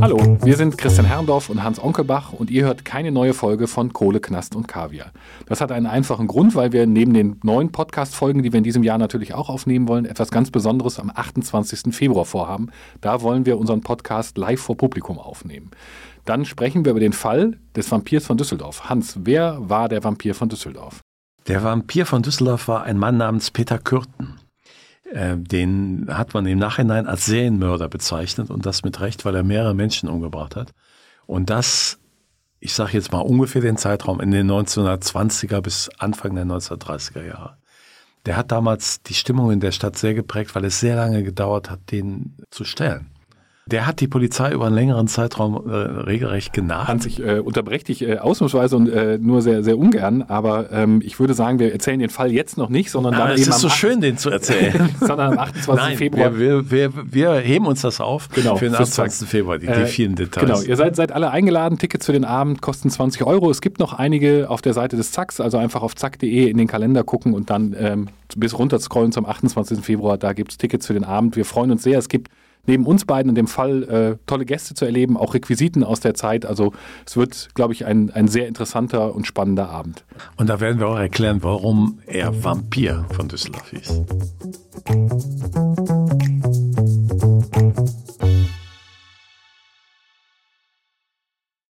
Hallo, wir sind Christian Herrndorf und Hans Onkelbach und ihr hört keine neue Folge von Kohle, Knast und Kaviar. Das hat einen einfachen Grund, weil wir neben den neuen Podcast-Folgen, die wir in diesem Jahr natürlich auch aufnehmen wollen, etwas ganz Besonderes am 28. Februar vorhaben. Da wollen wir unseren Podcast live vor Publikum aufnehmen. Dann sprechen wir über den Fall des Vampirs von Düsseldorf. Hans, wer war der Vampir von Düsseldorf? Der Vampir von Düsseldorf war ein Mann namens Peter Kürten. Äh, den hat man im Nachhinein als Serienmörder bezeichnet und das mit Recht, weil er mehrere Menschen umgebracht hat. Und das, ich sage jetzt mal ungefähr den Zeitraum in den 1920er bis Anfang der 1930er Jahre. Der hat damals die Stimmung in der Stadt sehr geprägt, weil es sehr lange gedauert hat, den zu stellen. Der hat die Polizei über einen längeren Zeitraum äh, regelrecht genagt. Hans, ich äh, unterbreche dich äh, ausnahmsweise und äh, nur sehr, sehr ungern, aber ähm, ich würde sagen, wir erzählen den Fall jetzt noch nicht, sondern Aber dann es eben ist so schön, den zu erzählen. sondern am 28. Nein, Februar. Wir, wir, wir, wir heben uns das auf Genau, für den fürs 28. Februar, die, die Äh, vielen Details. Genau, ihr seid, seid alle eingeladen. Tickets für den Abend kosten 20 Euro. Es gibt noch einige auf der Seite des Zacks, also einfach auf zack.de in den Kalender gucken und dann ähm, bis runter scrollen zum 28. Februar. Da gibt es Tickets für den Abend. Wir freuen uns sehr. Es gibt neben uns beiden in dem Fall äh, tolle Gäste zu erleben, auch Requisiten aus der Zeit. Also es wird, glaube ich, ein, ein sehr interessanter und spannender Abend. Und da werden wir auch erklären, warum er Vampir von Düsseldorf hieß.